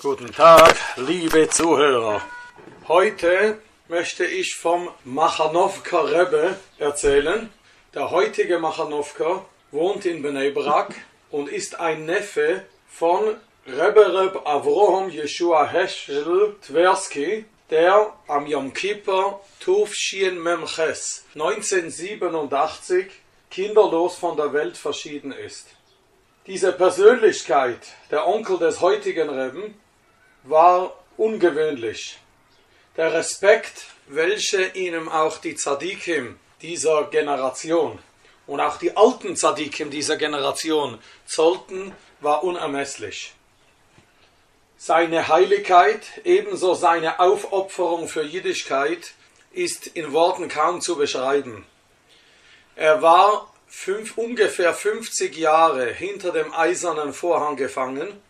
Guten Tag, liebe Zuhörer. Heute möchte ich vom Machanowka Rebbe erzählen. Der heutige Machanowka wohnt in Bnei Brak und ist ein Neffe von Rebbe Reb Avrohom Yeshua Heschel Tversky, der am Yom Kippur Tuf Shien Memches 1987 kinderlos von der Welt verschieden ist. Diese Persönlichkeit, der Onkel des heutigen Rebben, war ungewöhnlich. Der Respekt, welche ihnen auch die Tzadikim dieser Generation und auch die alten Tzadikim dieser Generation zollten, war unermesslich. Seine Heiligkeit, ebenso seine Aufopferung für Jüdischkeit, ist in Worten kaum zu beschreiben. Er war fünf, ungefähr 50 Jahre hinter dem eisernen Vorhang gefangen,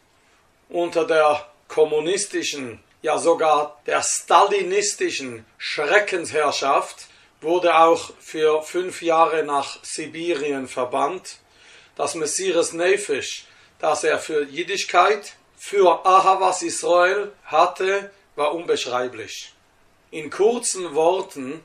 unter der kommunistischen, ja sogar der stalinistischen Schreckensherrschaft, wurde auch für fünf Jahre nach Sibirien verbannt. Das Messias Nefisch, das er für Jüdischkeit, für Ahavas Israel hatte, war unbeschreiblich. In kurzen Worten,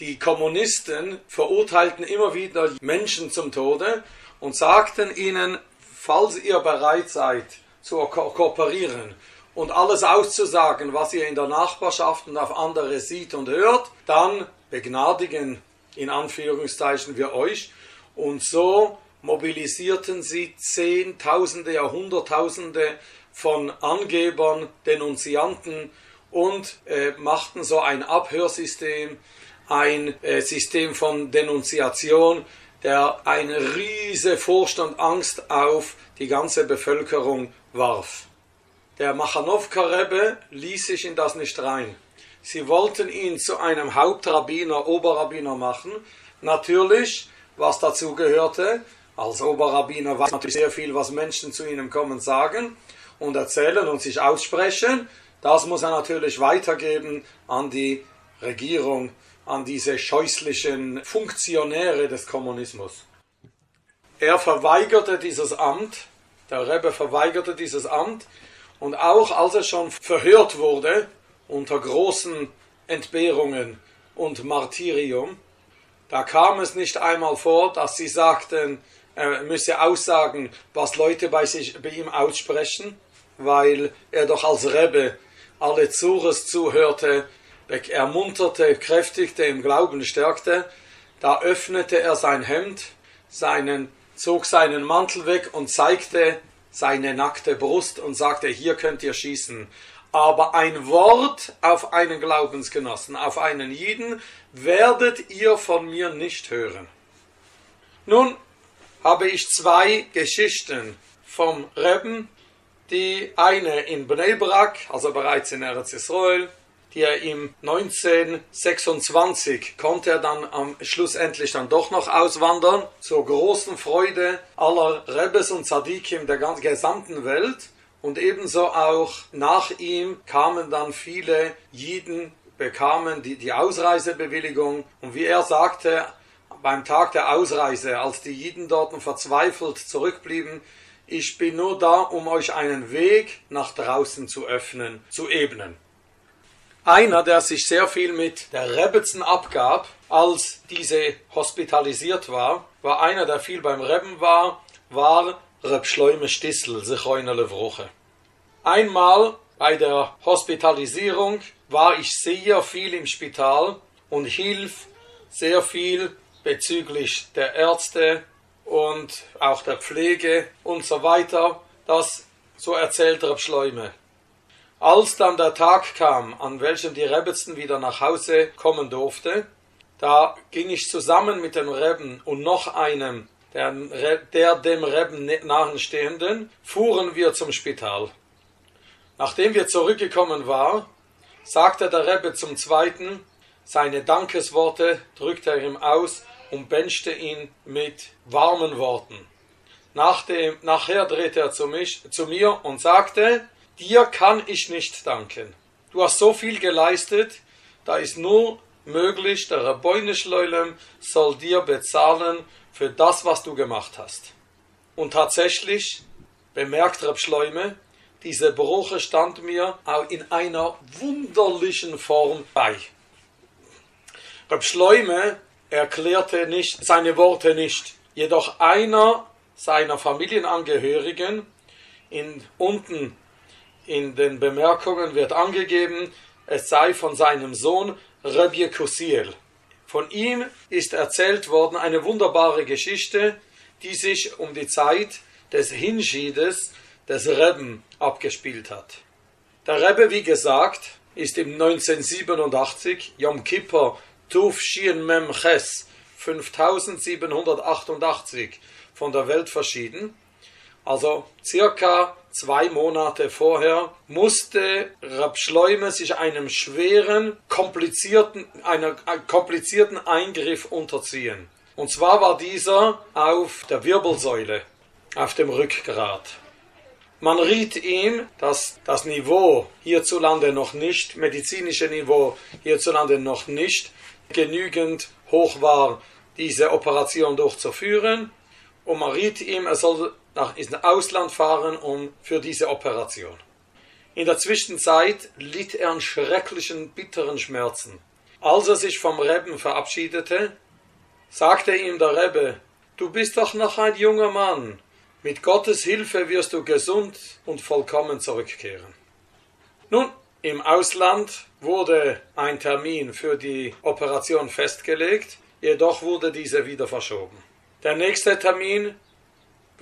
die Kommunisten verurteilten immer wieder Menschen zum Tode und sagten ihnen, falls ihr bereit seid zu ko kooperieren und alles auszusagen, was ihr in der Nachbarschaft und auf andere sieht und hört, dann begnadigen in Anführungszeichen wir euch. Und so mobilisierten sie Zehntausende, Jahrhunderttausende von Angebern, Denunzianten und äh, machten so ein Abhörsystem, ein äh, System von Denunziation, der eine riese Furcht und Angst auf die ganze Bevölkerung warf. Der Machanowka Rebbe ließ sich in das nicht rein. Sie wollten ihn zu einem Hauptrabbiner, Oberrabbiner machen. Natürlich, was dazu gehörte, als Oberrabbiner weiß natürlich sehr viel, was Menschen zu ihnen kommen, sagen und erzählen und sich aussprechen. Das muss er natürlich weitergeben an die Regierung, an diese scheußlichen Funktionäre des Kommunismus. Er verweigerte dieses Amt, der Rebbe verweigerte dieses Amt und auch als er schon verhört wurde, unter großen Entbehrungen und Martyrium, da kam es nicht einmal vor, dass sie sagten, er müsse aussagen, was Leute bei, sich, bei ihm aussprechen, weil er doch als Rebbe alle Zures zuhörte, ermunterte, kräftigte, im Glauben stärkte. Da öffnete er sein Hemd, seinen, zog seinen Mantel weg und zeigte seine nackte Brust und sagte, hier könnt ihr schießen. Aber ein Wort auf einen Glaubensgenossen, auf einen Jiden, werdet ihr von mir nicht hören. Nun habe ich zwei Geschichten vom Rebben, die eine in Bnei Brak, also bereits in Eretz Israel, die er im 1926 konnte er dann am schlussendlich dann doch noch auswandern, zur großen Freude aller Rebbes und Tzadikim der gesamten Welt. Und ebenso auch nach ihm kamen dann viele Jiden, bekamen die, die Ausreisebewilligung. Und wie er sagte, beim Tag der Ausreise, als die Jiden dort verzweifelt zurückblieben, ich bin nur da, um euch einen Weg nach draußen zu öffnen, zu ebnen. Einer, der sich sehr viel mit der Rebbetzen abgab, als diese hospitalisiert war, war einer, der viel beim Rebben war, war Reb Schleume Stissel, Sichoinerle Vroche. Einmal bei der Hospitalisierung war ich sehr viel im Spital und hilf sehr viel bezüglich der Ärzte und auch der Pflege und so weiter. Das so erzählt Reb Schleume. Als dann der Tag kam, an welchem die Rebbetzten wieder nach Hause kommen durfte, da ging ich zusammen mit dem Rebben und noch einem, der, der dem Rebben nahenstehenden, fuhren wir zum Spital. Nachdem wir zurückgekommen waren, sagte der Rebbe zum Zweiten, seine Dankesworte drückte er ihm aus und benchte ihn mit warmen Worten. Nach dem, nachher drehte er zu, mich, zu mir und sagte, dir kann ich nicht danken. Du hast so viel geleistet, da ist nur möglich, der Rabbeine Schleulem soll dir bezahlen für das, was du gemacht hast. Und tatsächlich bemerkt Rab Schleume, diese Bruche stand mir auch in einer wunderlichen Form bei. Reb Schleume erklärte nicht seine Worte nicht, jedoch einer seiner Familienangehörigen in, unten in den Bemerkungen wird angegeben, es sei von seinem Sohn Rebje Kusiel. Von ihm ist erzählt worden eine wunderbare Geschichte, die sich um die Zeit des Hinschiedes des Rebben abgespielt hat. Der Rebbe, wie gesagt, ist im 1987 Yom Kippur Tuf Shien Mem Ches 5788 von der Welt verschieden. Also circa zwei Monate vorher musste Rab Schleume sich einem schweren, komplizierten, einer komplizierten Eingriff unterziehen. Und zwar war dieser auf der Wirbelsäule, auf dem Rückgrat. Man riet ihm, dass das Niveau hierzulande noch nicht, medizinische Niveau hierzulande noch nicht genügend hoch war, diese Operation durchzuführen. Und man riet ihm, er soll nach ins Ausland fahren um für diese Operation. In der Zwischenzeit litt er an schrecklichen, bitteren Schmerzen. Als er sich vom Rebben verabschiedete, sagte ihm der Rebbe, du bist doch noch ein junger Mann, mit Gottes Hilfe wirst du gesund und vollkommen zurückkehren. Nun, im Ausland wurde ein Termin für die Operation festgelegt, jedoch wurde diese wieder verschoben. Der nächste Termin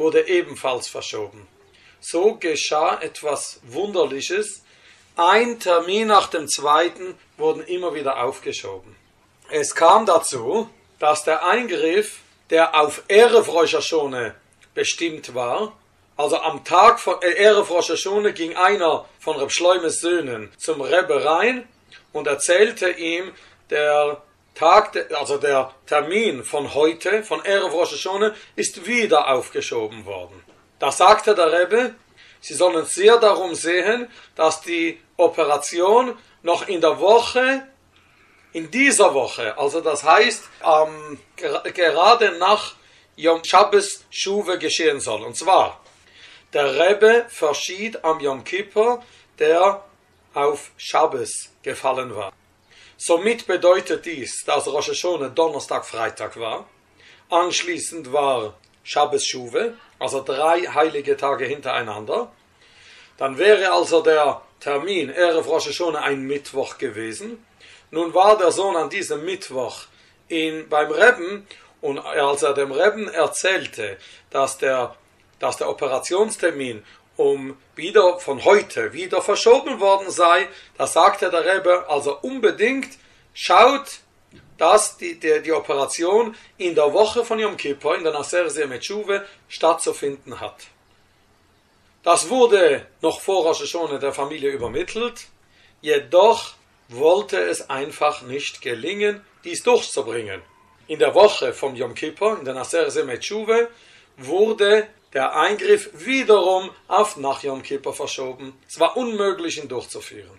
wurde ebenfalls verschoben. So geschah etwas Wunderliches. Ein Termin nach dem zweiten wurden immer wieder aufgeschoben. Es kam dazu, dass der Eingriff, der auf Rosh bestimmt war, also am Tag von äh, Rosh ging einer von Reb Schleumes Söhnen zum Rebbe rein und erzählte ihm, der Tag, also der Termin von heute, von Erev Rosh ist wieder aufgeschoben worden. Da sagte der Rebbe, sie sollen sehr darum sehen, dass die Operation noch in der Woche in dieser Woche, also das heißt, ähm, gerade nach Yom Shabbos Schuwe geschehen soll. Und zwar, der Rebbe verschied am Yom Kippur, der auf Shabbos gefallen war. Somit bedeutet dies, dass Rosh Hashanah Donnerstag, Freitag war. Anschließend war Shabbos Schuwe, also drei heilige Tage hintereinander. Dann wäre also der Termin Erev Rosh Hashanah ein Mittwoch gewesen. Nun war der Sohn an diesem Mittwoch in, beim Rebben und als er dem Rebben erzählte, dass der, dass der Operationstermin um wieder von heute wieder verschoben worden sei, da sagte der Rebbe also unbedingt, schaut, dass die, die, die Operation in der Woche von Yom Kippur, in der Nasser Metschuve, stattzufinden hat. Das wurde noch vor Rosh der Familie übermittelt, jedoch wollte es einfach nicht gelingen, dies durchzubringen. In der Woche vom Yom Kippur, in der Nasser Semetschuve, wurde der Eingriff wiederum auf nach Yom Kippur verschoben. Es war unmöglich, ihn durchzuführen.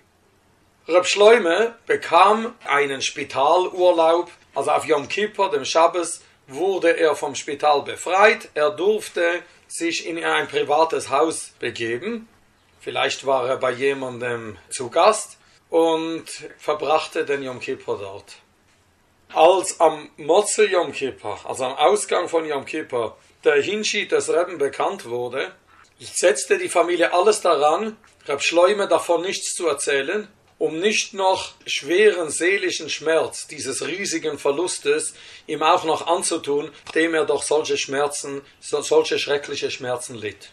Reb Schleume bekam einen Spitalurlaub, also auf Yom Kippur, dem Schabbos, wurde er vom Spital befreit. Er durfte sich in ein privates Haus begeben. Vielleicht war er bei jemandem zu Gast und verbrachte den Yom Kippur dort. Als am Motze Yom Kippur, also am Ausgang von Yom Kippur, der Hinschied des Rebben bekannt wurde, setzte die Familie alles daran, Reb Schleume davon nichts zu erzählen, um nicht noch schweren seelischen Schmerz dieses riesigen Verlustes ihm auch noch anzutun, dem er doch solche Schmerzen, solche schreckliche Schmerzen litt.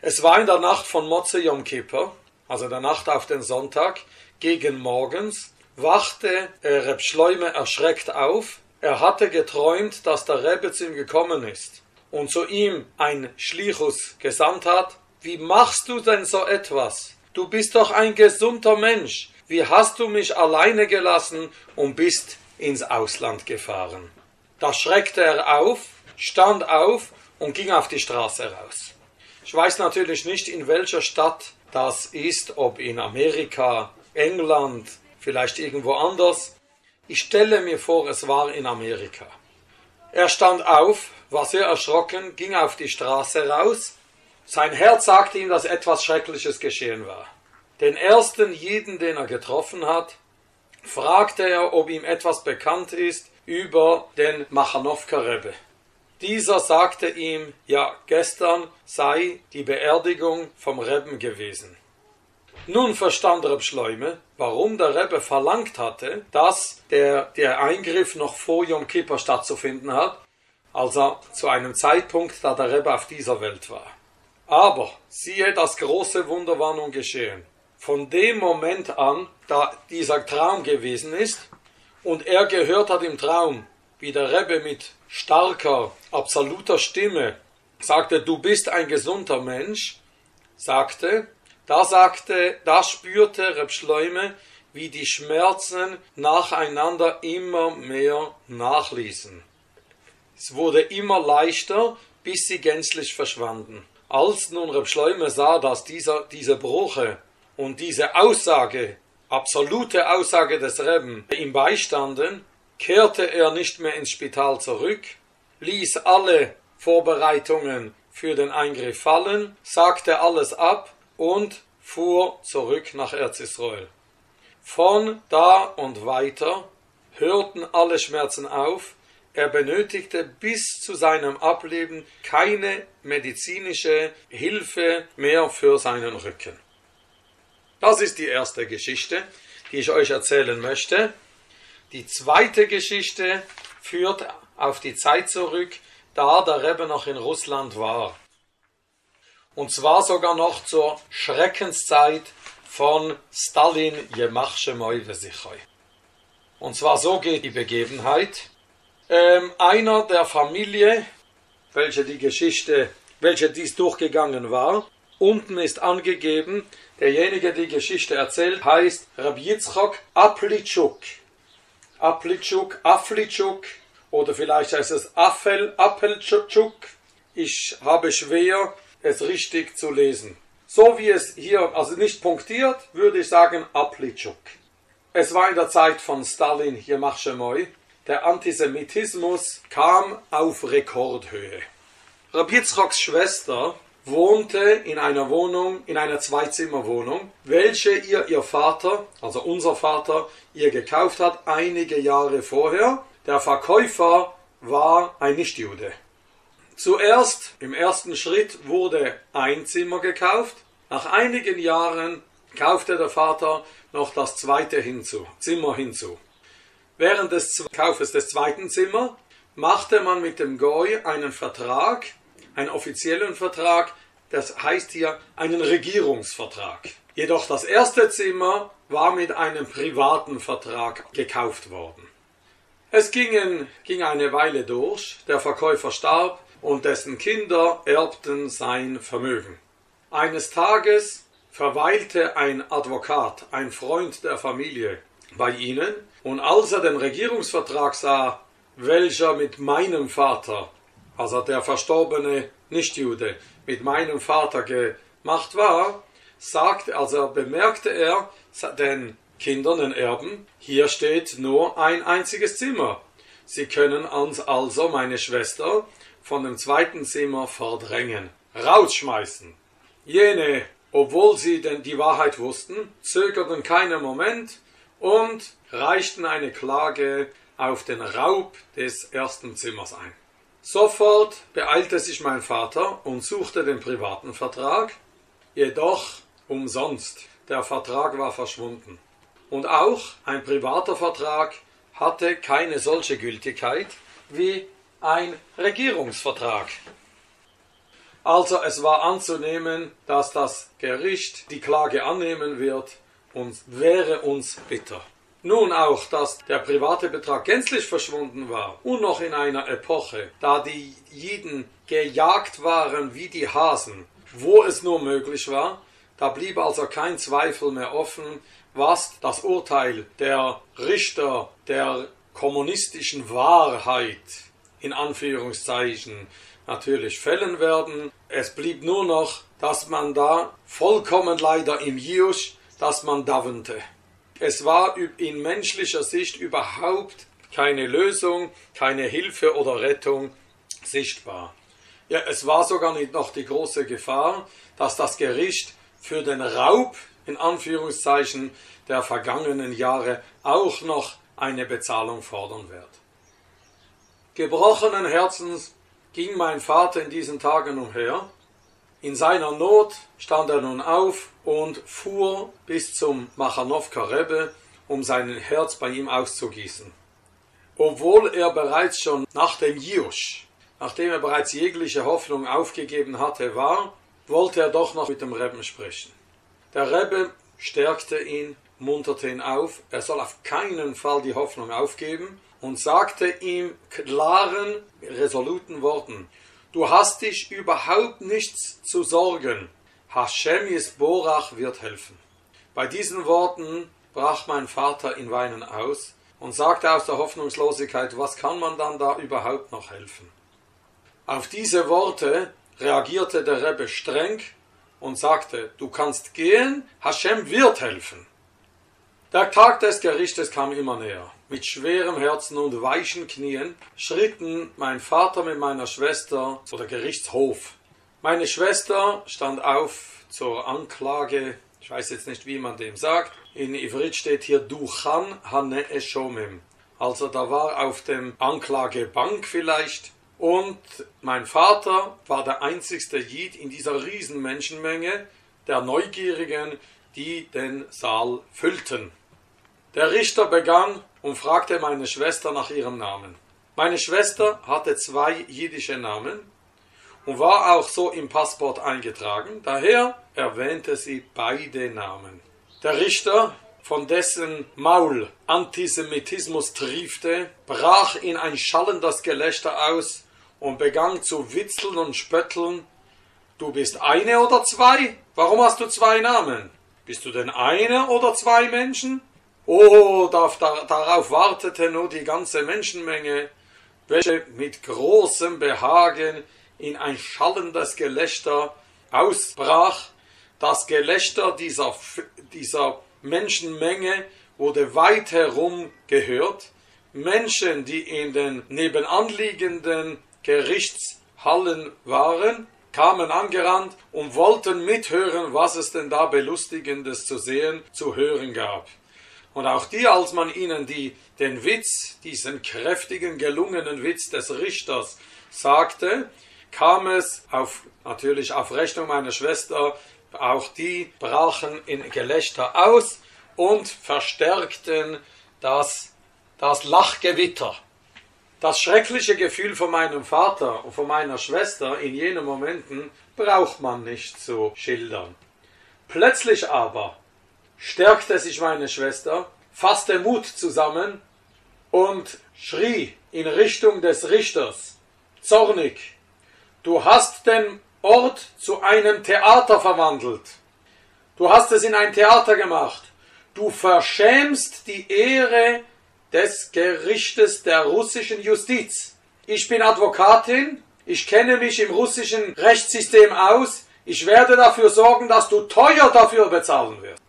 Es war in der Nacht von Motze Yom Kippur, also der Nacht auf den Sonntag, gegen morgens wachte Reb Schleume erschreckt auf. Er hatte geträumt, dass der Rebbe zu ihm gekommen ist und zu ihm ein Schlichus gesandt hat. Wie machst du denn so etwas? Du bist doch ein gesunder Mensch. Wie hast du mich alleine gelassen und bist ins Ausland gefahren? Da schreckte er auf, stand auf und ging auf die Straße raus. Ich weiß natürlich nicht, in welcher Stadt das ist, ob in Amerika, England, vielleicht irgendwo anders. Ich stelle mir vor, es war in Amerika. Er stand auf, war sehr erschrocken, ging auf die Straße raus Sein Herz sagte ihm, dass etwas Schreckliches geschehen war. Den ersten Jeden, den er getroffen hat, fragte er, ob ihm etwas bekannt ist über den Machanowka Rebbe. Dieser sagte ihm, ja, gestern sei die Beerdigung vom Rebben gewesen. Nun verstand Reb Schleume, warum der Rebbe verlangt hatte, dass der, der Eingriff noch vor Yom Kippur stattzufinden hat, also zu einem Zeitpunkt, da der Rebbe auf dieser Welt war. Aber siehe, das große Wunder war nun geschehen. Von dem Moment an, da dieser Traum gewesen ist, und er gehört hat im Traum, wie der Rebbe mit starker, absoluter Stimme sagte, du bist ein gesunder Mensch, sagte, da sagte, da spürte Reb Schleume, wie die Schmerzen nacheinander immer mehr nachließen. Es wurde immer leichter, bis sie gänzlich verschwanden. Als nun Reb Schleume sah, dass dieser, diese Bruche und diese Aussage, absolute Aussage des Rebben, ihm beistanden, kehrte er nicht mehr ins Spital zurück, ließ alle Vorbereitungen für den Eingriff fallen, sagte alles ab und fuhr zurück nach Erzisrael. Von da und weiter hörten alle Schmerzen auf, er benötigte bis zu seinem Ableben keine medizinische Hilfe mehr für seinen Rücken. Das ist die erste Geschichte, die ich euch erzählen möchte. Die zweite Geschichte führt auf die Zeit zurück, da der Rebbe noch in Russland war. Und zwar sogar noch zur Schreckenszeit von Stalin Jemachsche Moivesichoi. Und zwar so geht die Begebenheit. Ähm, einer der Familie, welche die Geschichte, welche dies durchgegangen war, unten ist angegeben, derjenige, der die Geschichte erzählt, heißt Rabbi Yitzchok Aplitschuk. Aplitschuk, Aflitschuk oder vielleicht heißt es Affel, Appeltschuk. Ich habe schwer, es richtig zu lesen. So wie es hier, also nicht punktiert, würde ich sagen Aplitschuk. Es war in der Zeit von Stalin Jemachschemoy. Der Antisemitismus kam auf Rekordhöhe. Rabbi Schwester wohnte in einer Wohnung, in einer Zweizimmerwohnung, welche ihr ihr Vater, also unser Vater, ihr gekauft hat einige Jahre vorher. Der Verkäufer war ein Nichtjude. Zuerst, im ersten Schritt, wurde ein Zimmer gekauft. Nach einigen Jahren kaufte der Vater noch das zweite hinzu, Zimmer hinzu. Während des Kaufes des zweiten Zimmers machte man mit dem Goy einen Vertrag, einen offiziellen Vertrag, das heißt hier einen Regierungsvertrag. Jedoch das erste Zimmer war mit einem privaten Vertrag gekauft worden. Es gingen, ging eine Weile durch, der Verkäufer starb und dessen Kinder erbten sein Vermögen. Eines Tages verweilte ein Advokat, ein Freund der Familie, bei ihnen, und als er den Regierungsvertrag sah, welcher mit meinem Vater, also der verstorbene Nichtjude, mit meinem Vater gemacht war, sagte, also bemerkte er den Kindern, den Erben, hier steht nur ein einziges Zimmer. Sie können uns also meine Schwester von dem zweiten Zimmer verdrängen, rausschmeißen. Jene, obwohl sie denn die Wahrheit wussten, zögerten keinen Moment und reichten eine Klage auf den Raub des ersten Zimmers ein. Sofort beeilte sich mein Vater und suchte den privaten Vertrag, jedoch umsonst. Der Vertrag war verschwunden. Und auch ein privater Vertrag hatte keine solche Gültigkeit wie ein Regierungsvertrag. Also es war anzunehmen, dass das Gericht die Klage annehmen wird und wäre uns bitter. Nun auch, dass der private Betrag gänzlich verschwunden war und noch in einer Epoche, da die Jiden gejagt waren wie die Hasen, wo es nur möglich war, da blieb also kein Zweifel mehr offen, was das Urteil der Richter der kommunistischen Wahrheit in Anführungszeichen natürlich fällen werden. Es blieb nur noch, dass man da vollkommen leider im Jiusch, dass man davente. Es war in menschlicher Sicht überhaupt keine Lösung, keine Hilfe oder Rettung sichtbar. Ja, es war sogar nicht noch die große Gefahr, dass das Gericht für den Raub in Anführungszeichen der vergangenen Jahre auch noch eine Bezahlung fordern wird. Gebrochenen Herzens ging mein Vater in diesen Tagen umher. In seiner Not stand er nun auf und fuhr bis zum Machanowka Rebbe, um sein Herz bei ihm auszugießen. Obwohl er bereits schon nach dem Jiusch, nachdem er bereits jegliche Hoffnung aufgegeben hatte, war, wollte er doch noch mit dem Rebbe sprechen. Der Rebbe stärkte ihn, munterte ihn auf, er soll auf keinen Fall die Hoffnung aufgeben und sagte ihm klaren, resoluten Worten, du hast dich überhaupt nichts zu sorgen, Hashem Yisborach wird helfen. Bei diesen Worten brach mein Vater in Weinen aus und sagte aus der Hoffnungslosigkeit, was kann man dann da überhaupt noch helfen? Auf diese Worte reagierte der Rebbe streng und sagte, du kannst gehen, Hashem wird helfen. Der Tag des Gerichtes kam immer näher. Mit schwerem Herzen und weichen Knien schritten mein Vater mit meiner Schwester zu der Gerichtshof. Meine Schwester stand auf zur Anklage, ich weiß jetzt nicht, wie man dem sagt. In Ivrit steht hier Duchan Hane Eshomim. Also da war auf dem Anklagebank vielleicht und mein Vater war der einzigste Jid in dieser Riesenmenschenmenge der Neugierigen, die den Saal füllten. Der Richter begann und fragte meine Schwester nach ihrem Namen. Meine Schwester hatte zwei jiddische Namen und war auch so im Passport eingetragen, daher erwähnte sie beide Namen. Der Richter, von dessen Maul Antisemitismus triefte, brach in ein schallendes Gelächter aus und begann zu witzeln und spötteln. Du bist eine oder zwei? Warum hast du zwei Namen? Bist du denn eine oder zwei Menschen? Oh, darauf wartete nur die ganze Menschenmenge, welche mit großem Behagen in ein schallendes Gelächter ausbrach. Das Gelächter dieser, dieser Menschenmenge wurde weit herum gehört. Menschen, die in den nebenanliegenden Gerichtshallen waren, kamen angerannt und wollten mithören, was es denn da Belustigendes zu sehen, zu hören gab. Und auch die, als man ihnen die, den Witz, diesen kräftigen, gelungenen Witz des Richters sagte, kam es auf, natürlich auf Rechnung meiner Schwester, auch die brachen in Gelächter aus und verstärkten das, das Lachgewitter. Das schreckliche Gefühl von meinem Vater und von meiner Schwester in jenen Momenten braucht man nicht zu schildern. Plötzlich aber stärkte sich meine Schwester, fasste Mut zusammen und schrie in Richtung des Richters, zornig, du hast den Ort zu einem Theater verwandelt. Du hast es in ein Theater gemacht. Du verschämst die Ehre des Gerichtes der russischen Justiz. Ich bin Advokatin, ich kenne mich im russischen Rechtssystem aus, ich werde dafür sorgen, dass du teuer dafür bezahlen wirst.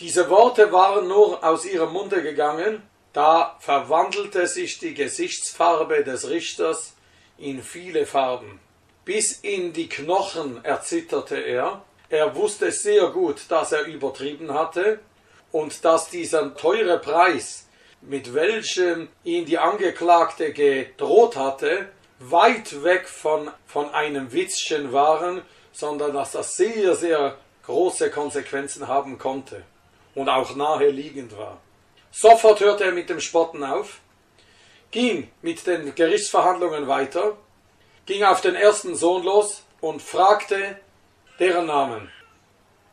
Diese Worte waren nur aus ihrem Munde gegangen, da verwandelte sich die Gesichtsfarbe des Richters in viele Farben. Bis in die Knochen erzitterte er. Er wusste sehr gut, dass er übertrieben hatte und dass dieser teure Preis, mit welchem ihn die Angeklagte gedroht hatte, weit weg von, von einem Witzchen waren, sondern dass das sehr, sehr große Konsequenzen haben konnte und auch nahe liegend war. Sofort hörte er mit dem Spotten auf, ging mit den Gerichtsverhandlungen weiter, ging auf den ersten Sohn los und fragte deren Namen.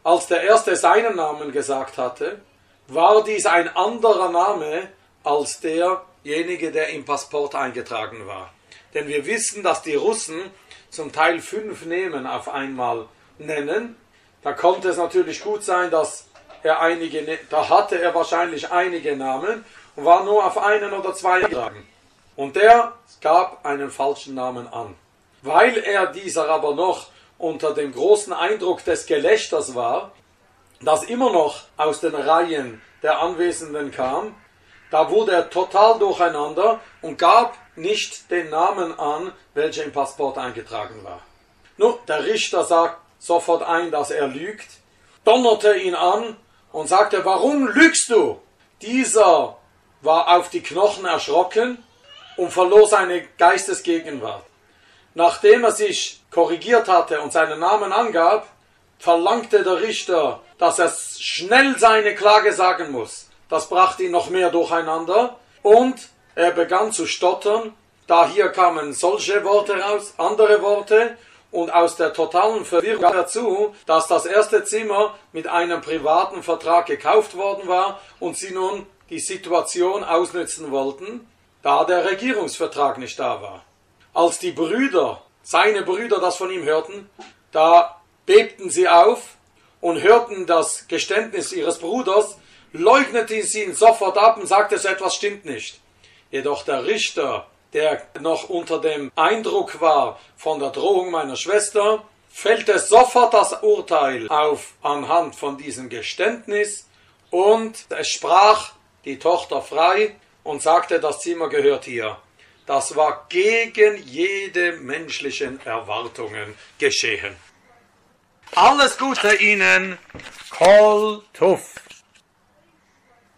Als der erste seinen Namen gesagt hatte, war dies ein anderer Name als derjenige, der im Passport eingetragen war. Denn wir wissen, dass die Russen zum Teil fünf Namen auf einmal nennen. Da konnte es natürlich gut sein, dass er einige, da hatte er wahrscheinlich einige Namen und war nur auf einen oder zwei getragen. Und der gab einen falschen Namen an. Weil er dieser aber noch unter dem großen Eindruck des Gelächters war, das immer noch aus den Reihen der Anwesenden kam, da wurde er total durcheinander und gab nicht den Namen an, welcher im Passport eingetragen war. Nun, der Richter sagt sofort ein, dass er lügt, donnerte ihn an und sagte, warum lügst du? Dieser war auf die Knochen erschrocken und verlor seine Geistesgegenwart. Nachdem er sich korrigiert hatte und seinen Namen angab, verlangte der Richter, dass er schnell seine Klage sagen muss. Das brachte ihn noch mehr durcheinander und er begann zu stottern. Da hier kamen solche Worte raus, andere Worte und aus der totalen Verwirrung dazu, dass das erste Zimmer mit einem privaten Vertrag gekauft worden war und sie nun die Situation ausnützen wollten, da der Regierungsvertrag nicht da war. Als die Brüder, seine Brüder das von ihm hörten, da bebten sie auf und hörten das Geständnis ihres Bruders, leugneten sie ihn sofort ab und sagten, so etwas stimmt nicht. Jedoch der Richter, der noch unter dem Eindruck war von der Drohung meiner Schwester, fällte sofort das Urteil auf anhand von diesem Geständnis und es sprach die Tochter frei und sagte, das Zimmer gehört hier. Das war gegen jede menschlichen Erwartungen geschehen. Alles Gute Ihnen, Kol Tuff.